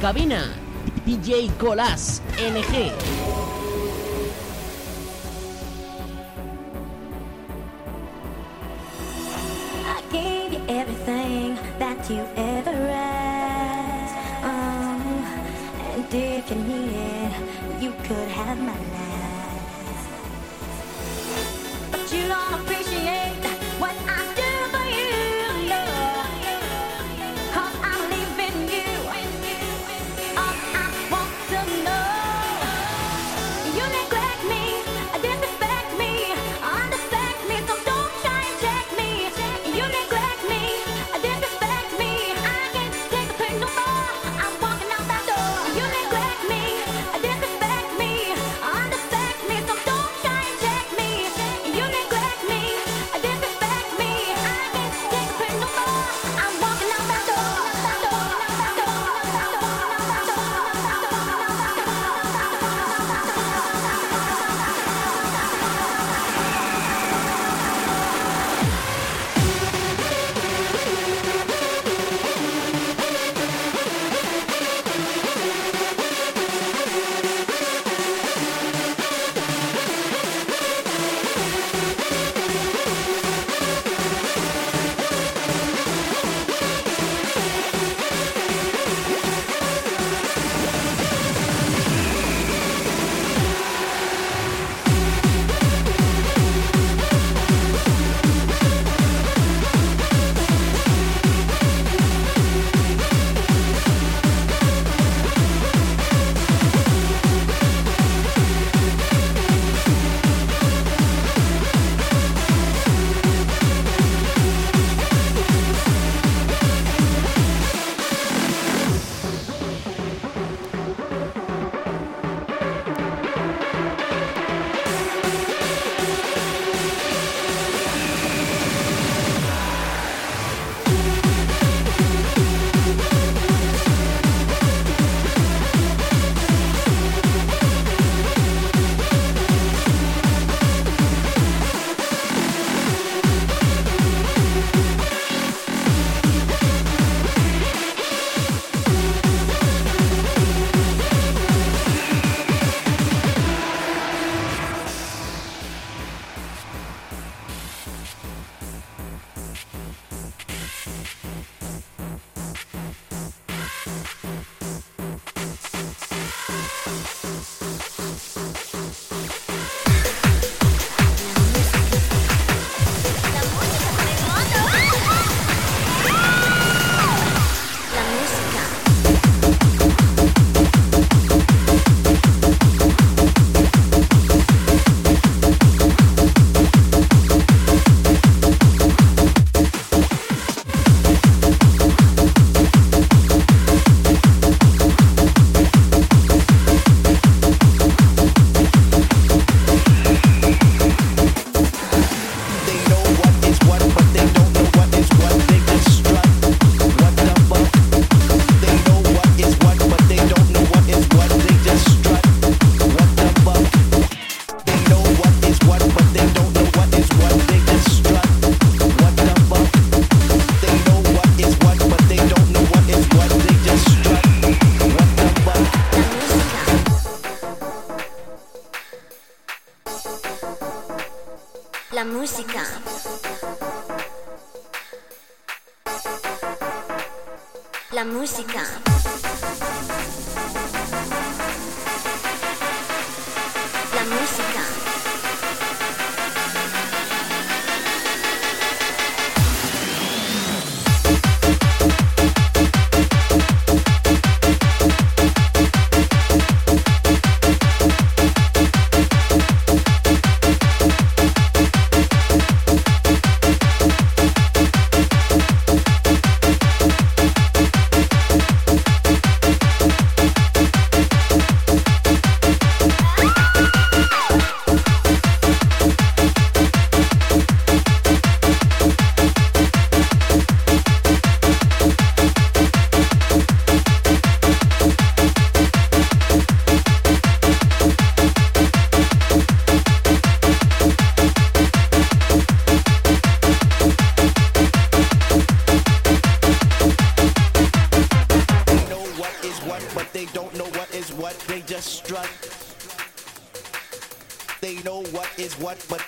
cabina, DJ Colás NG. I gave you everything that you ever asked. Um, and if you needed, you could have my life.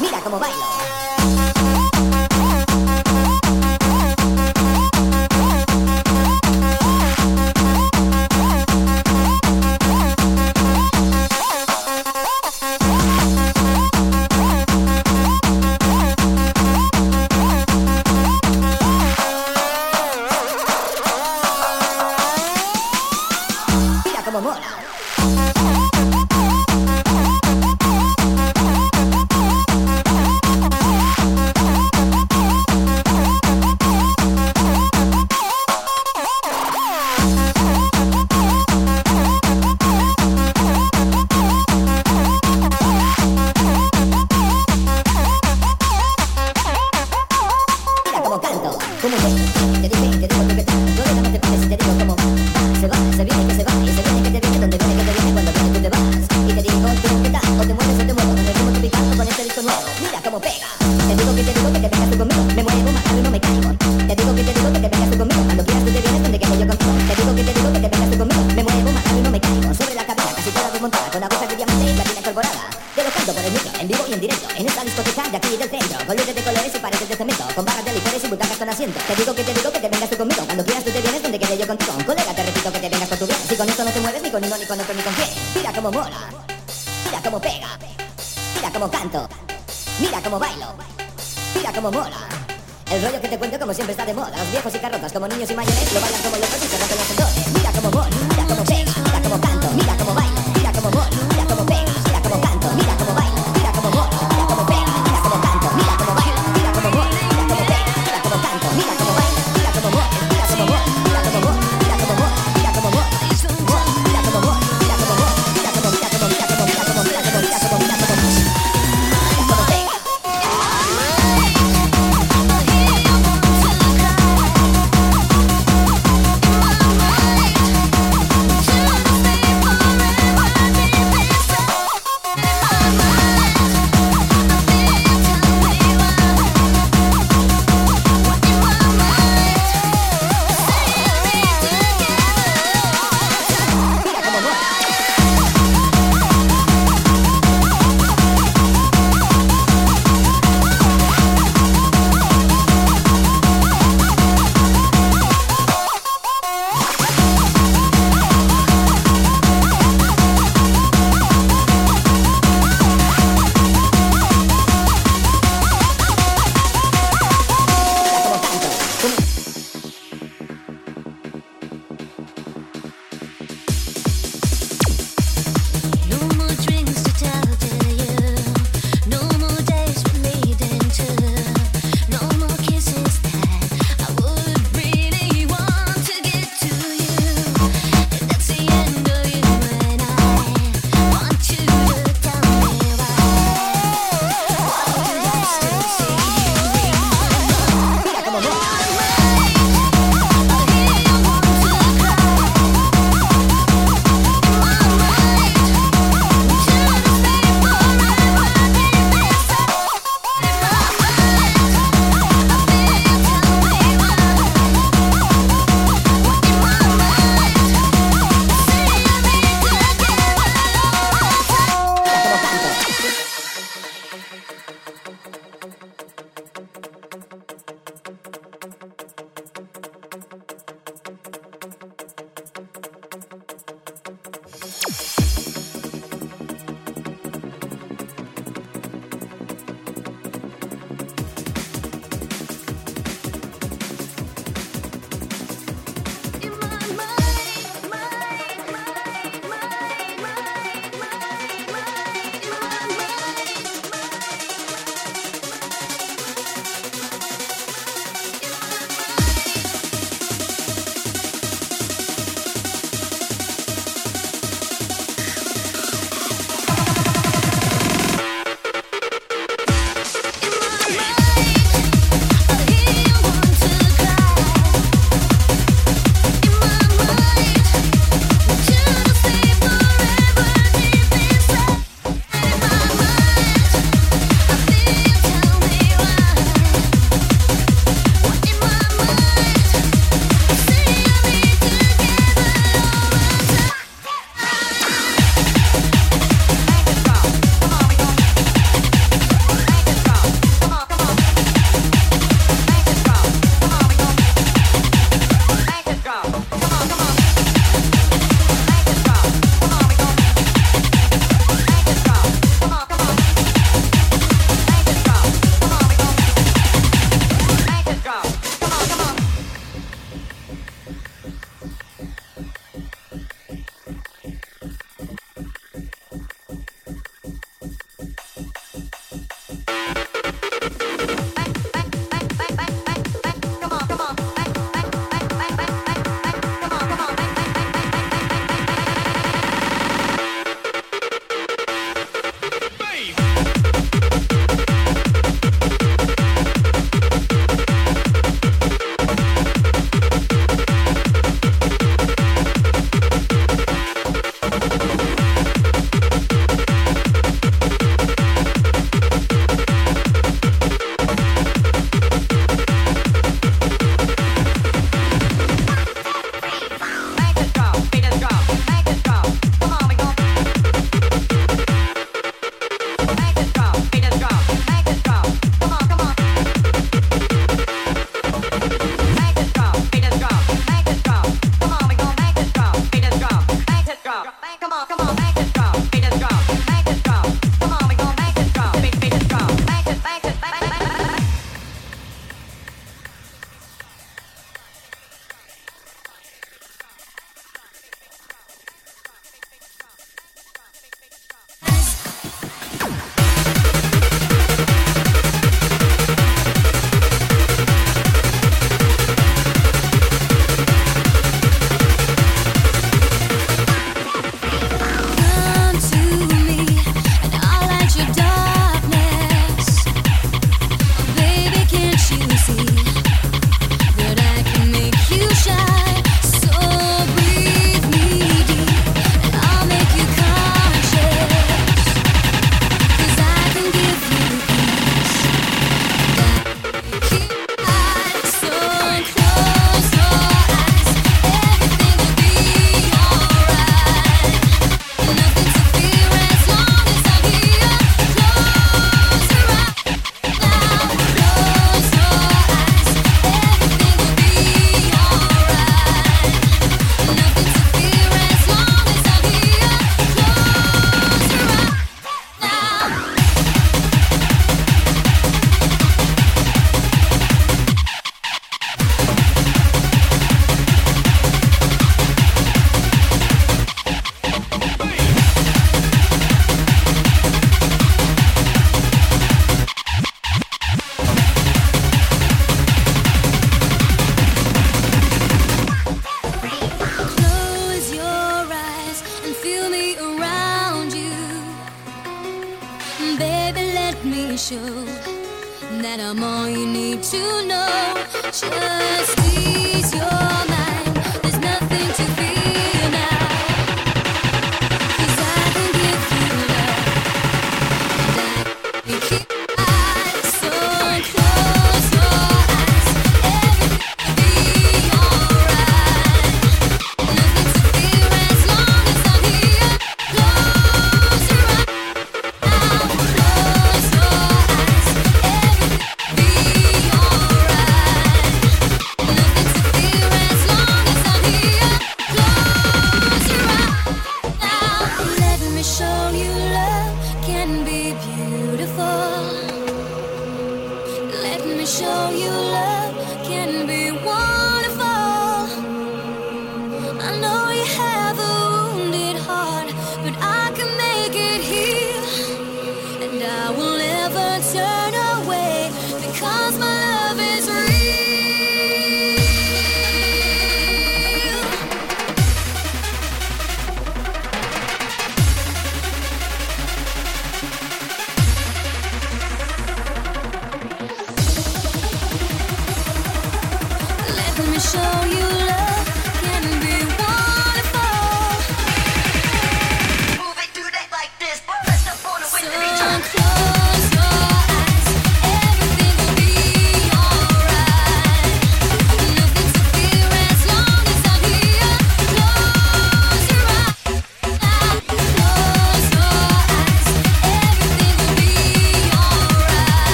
Mira cómo bailo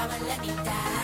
power, let me die.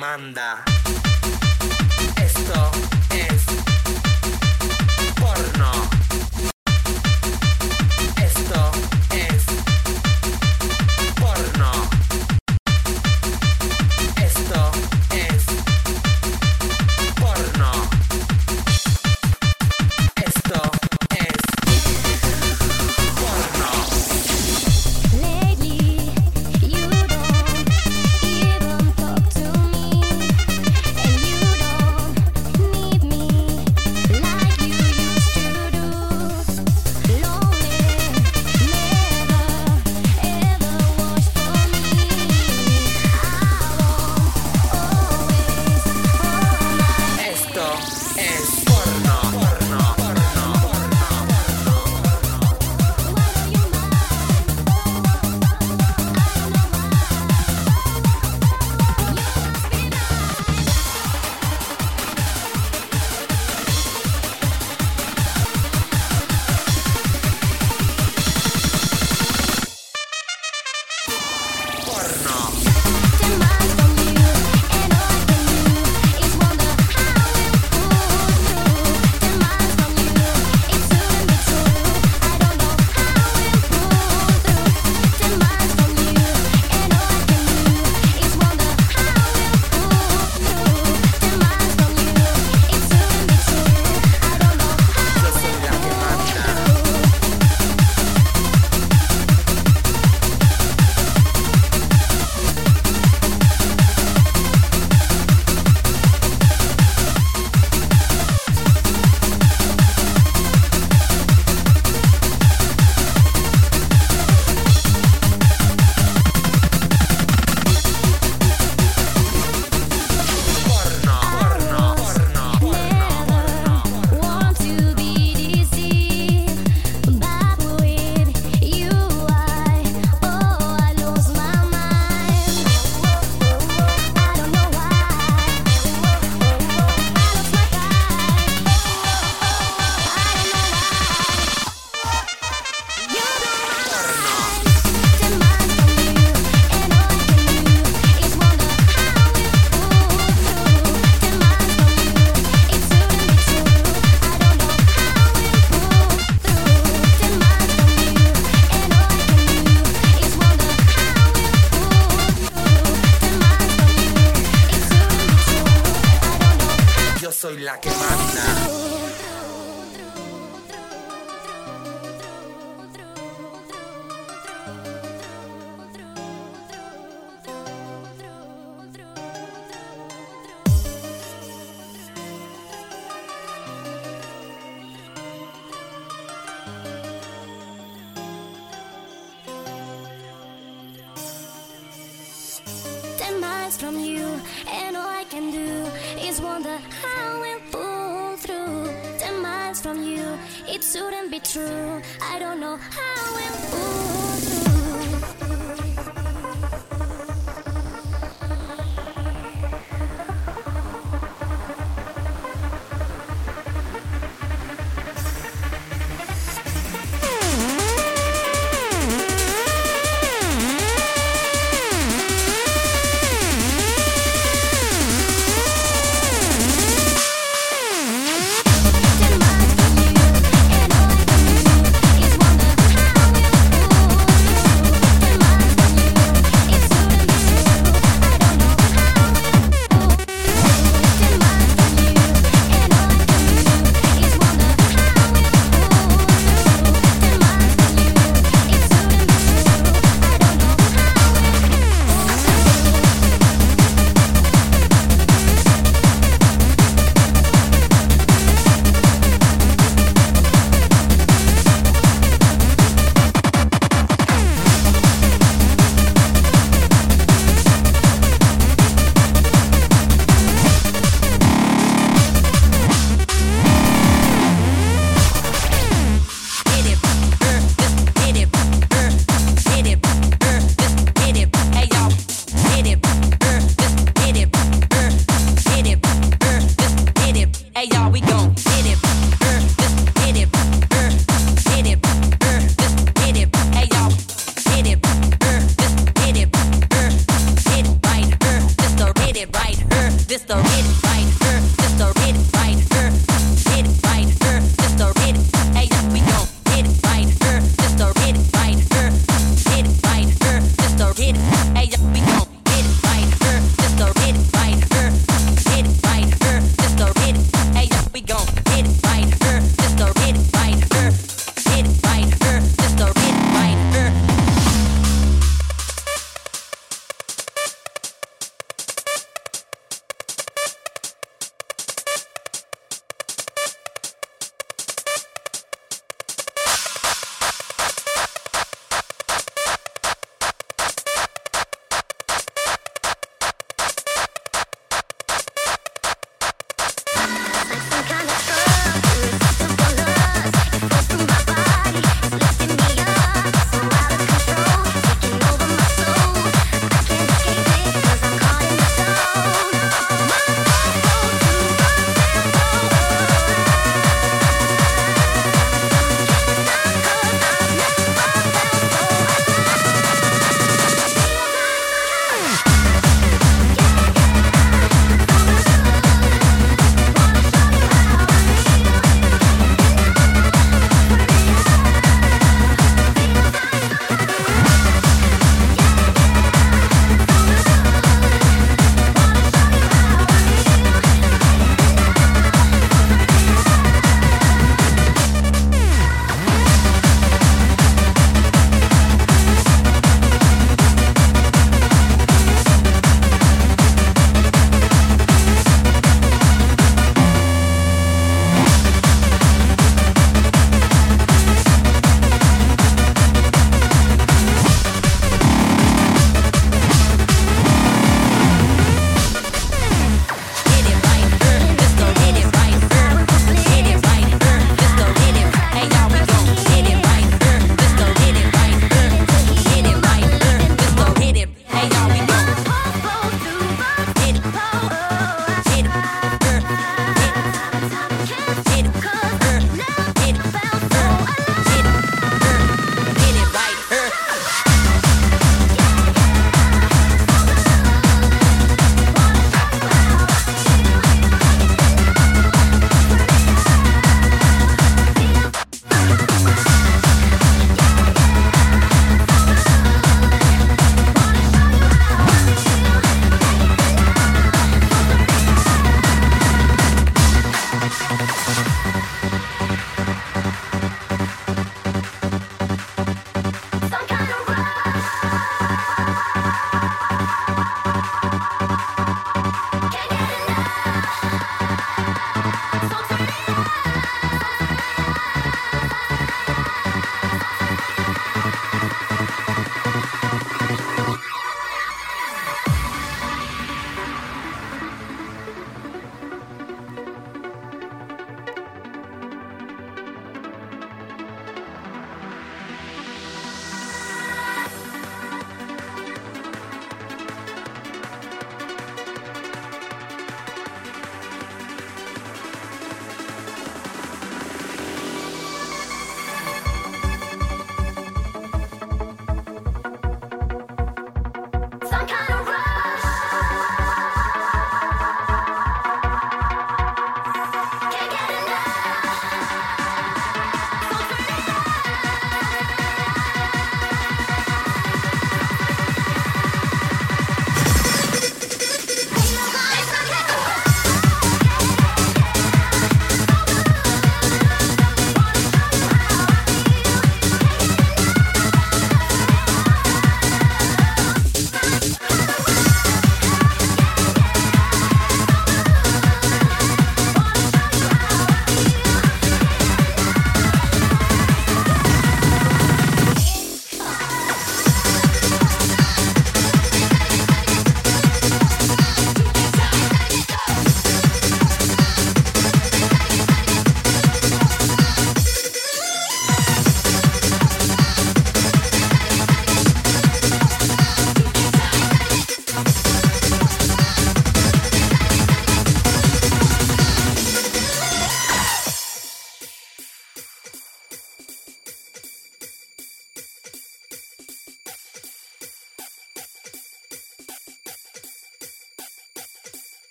Soy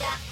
Yeah.